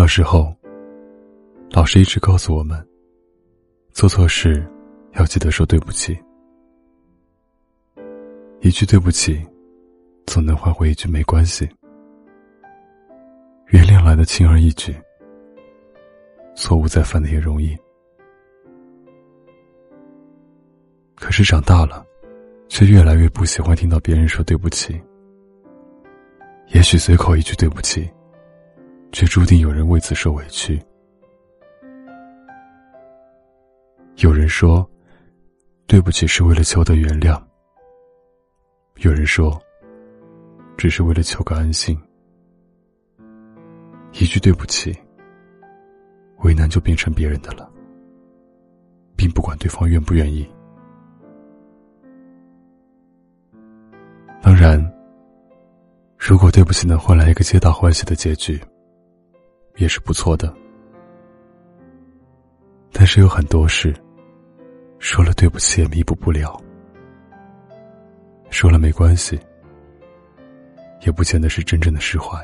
小时候，老师一直告诉我们，做错事要记得说对不起。一句对不起，总能换回一句没关系。原谅来的轻而易举，错误再犯的也容易。可是长大了，却越来越不喜欢听到别人说对不起。也许随口一句对不起，却注定有人为此受委屈。有人说，对不起是为了求得原谅；有人说，只是为了求个安心。一句对不起，为难就变成别人的了，并不管对方愿不愿意。当然。如果对不起能换来一个皆大欢喜的结局，也是不错的。但是有很多事，说了对不起也弥补不了，说了没关系，也不见得是真正的释怀。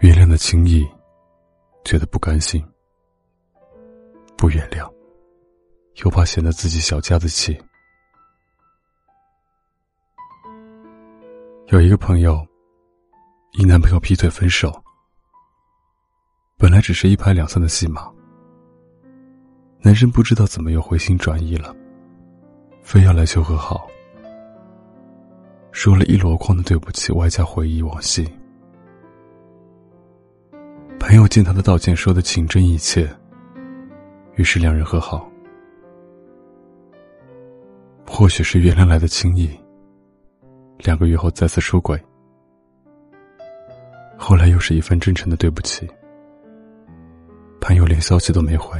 原谅的轻易，觉得不甘心；不原谅，又怕显得自己小家子气。有一个朋友，因男朋友劈腿分手。本来只是一拍两散的戏码，男生不知道怎么又回心转意了，非要来求和好，说了一箩筐的对不起，外加回忆往昔。朋友见他的道歉说的情真意切，于是两人和好。或许是原谅来的轻易。两个月后再次出轨，后来又是一份真诚的对不起。朋友连消息都没回，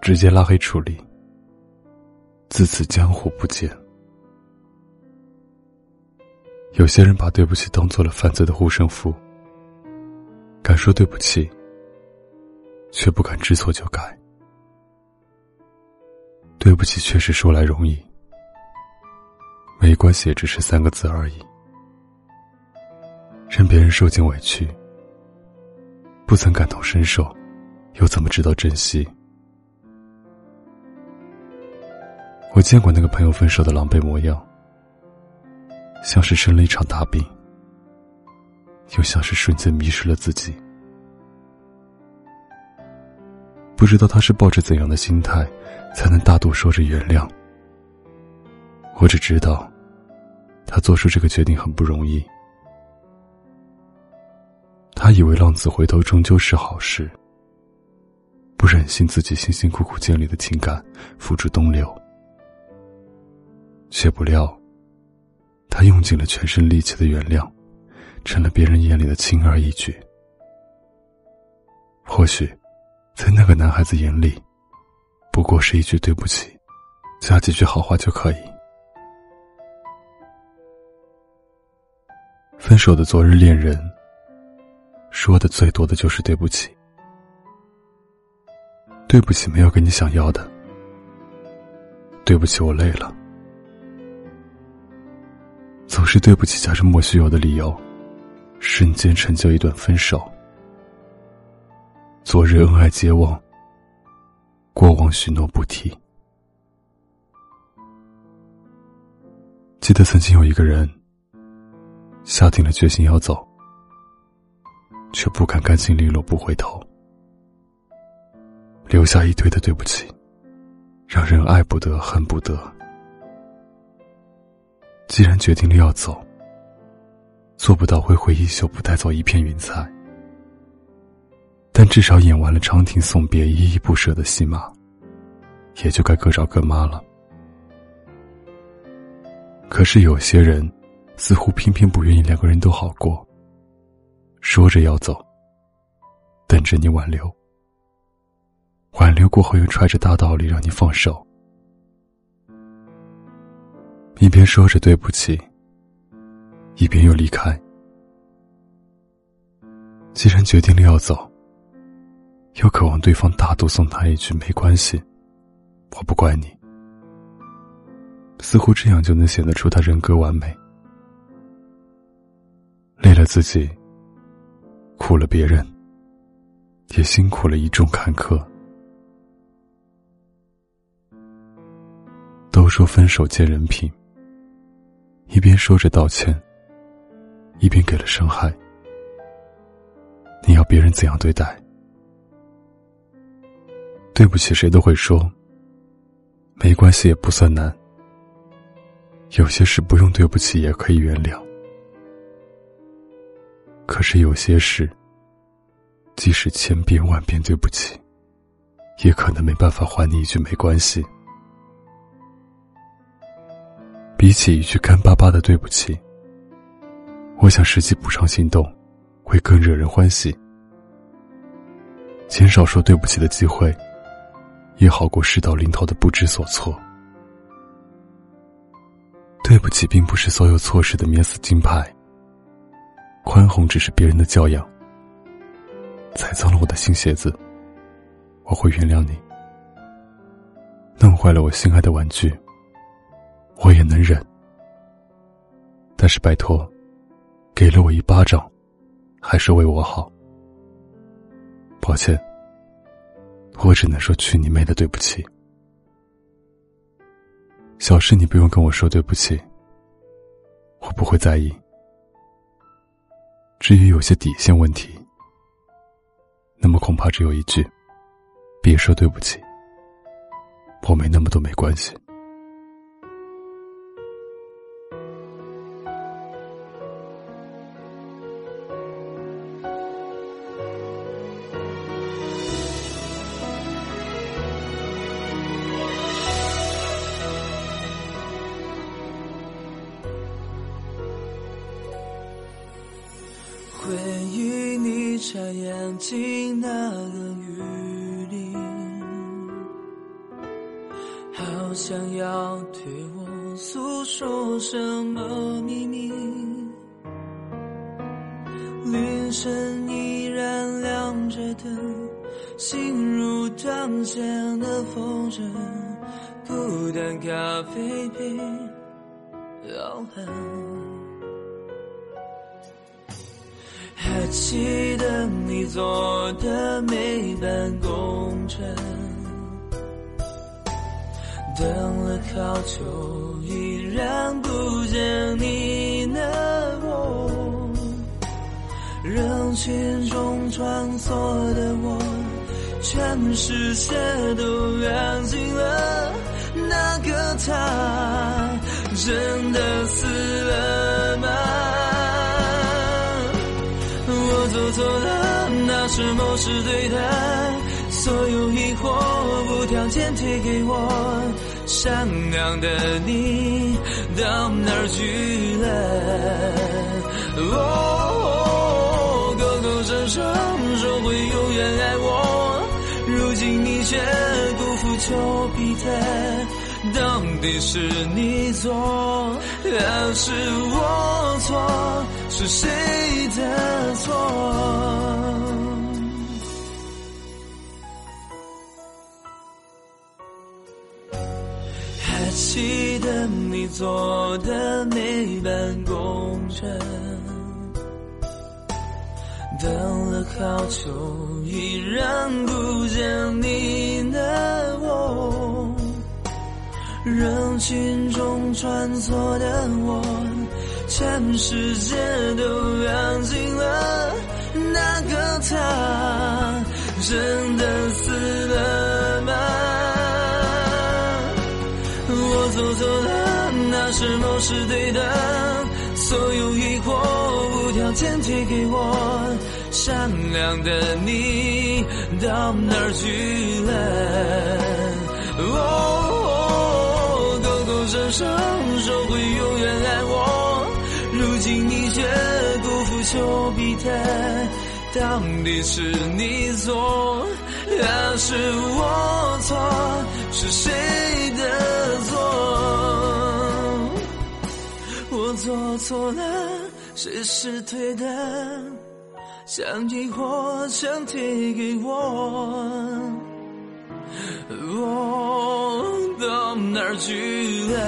直接拉黑处理。自此江湖不见。有些人把对不起当做了犯罪的护身符，敢说对不起，却不敢知错就改。对不起，确实说来容易。没关系，只是三个字而已。任别人受尽委屈，不曾感同身受，又怎么知道珍惜？我见过那个朋友分手的狼狈模样，像是生了一场大病，又像是瞬间迷失了自己。不知道他是抱着怎样的心态，才能大度说着原谅。我只知道。他做出这个决定很不容易。他以为浪子回头终究是好事，不忍心自己辛辛苦苦建立的情感付诸东流，却不料，他用尽了全身力气的原谅，成了别人眼里的轻而易举。或许，在那个男孩子眼里，不过是一句对不起，加几句好话就可以。分手的昨日恋人，说的最多的就是对不起。对不起，没有给你想要的。对不起，我累了。总是对不起，加上莫须有的理由，瞬间成就一段分手。昨日恩爱皆忘，过往许诺不提。记得曾经有一个人。下定了决心要走，却不敢干净利落不回头，留下一堆的对不起，让人爱不得恨不得。既然决定了要走，做不到挥挥衣袖不带走一片云彩，但至少演完了长亭送别依依不舍的戏码，也就该各找各妈了。可是有些人。似乎偏偏不愿意两个人都好过。说着要走，等着你挽留，挽留过后又揣着大道理让你放手，一边说着对不起，一边又离开。既然决定了要走，又渴望对方大度送他一句没关系，我不怪你，似乎这样就能显得出他人格完美。累了自己，苦了别人，也辛苦了一众坎坷。都说分手见人品，一边说着道歉，一边给了伤害。你要别人怎样对待？对不起，谁都会说。没关系，也不算难。有些事不用对不起也可以原谅。可是有些事，即使千遍万遍对不起，也可能没办法还你一句没关系。比起一句干巴巴的对不起，我想实际补偿行动会更惹人欢喜。减少说对不起的机会，也好过事到临头的不知所措。对不起，并不是所有错事的免死金牌。宽宏只是别人的教养。踩脏了我的新鞋子，我会原谅你；弄坏了我心爱的玩具，我也能忍。但是拜托，给了我一巴掌，还是为我好。抱歉，我只能说去你妹的对不起。小事你不用跟我说对不起，我不会在意。至于有些底线问题，那么恐怕只有一句：别说对不起。我没那么多没关系。好想要对我诉说什么秘密。凌晨依然亮着灯，心如断线的风筝，孤单咖啡杯摇篮。还记得你做的每班公车，等了好久依然不见你的我，人群中穿梭的我，全世界都安静了，那个他真的死了吗？我做错了，那是某时对的，所有疑惑无条件推给我，善良的你到哪儿去了？哦，口口声声说会永远爱我，如今你却辜负丘比特，到底是你错还是我错？是谁的错？做的那班公车，等了好久依然不见你的我，人群中穿梭的我。全世界都安静了，那个他真的死了什么是对的，所有疑惑无条件推给我，善良的你到哪儿去了？哦，口口声声说会永远爱我。如今你却辜负丘比特，到底是你错还是我错？是谁的错？我做错了，谁是对的？将疑惑全推给我，我到哪儿去了？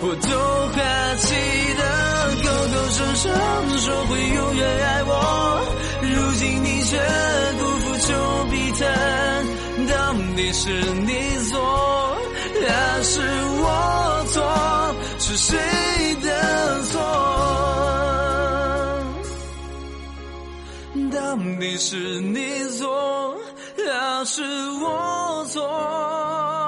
我都还记得，口口声声说会永远爱我，如今你却辜负丘比特，到底是你错还是你是你错还是我错？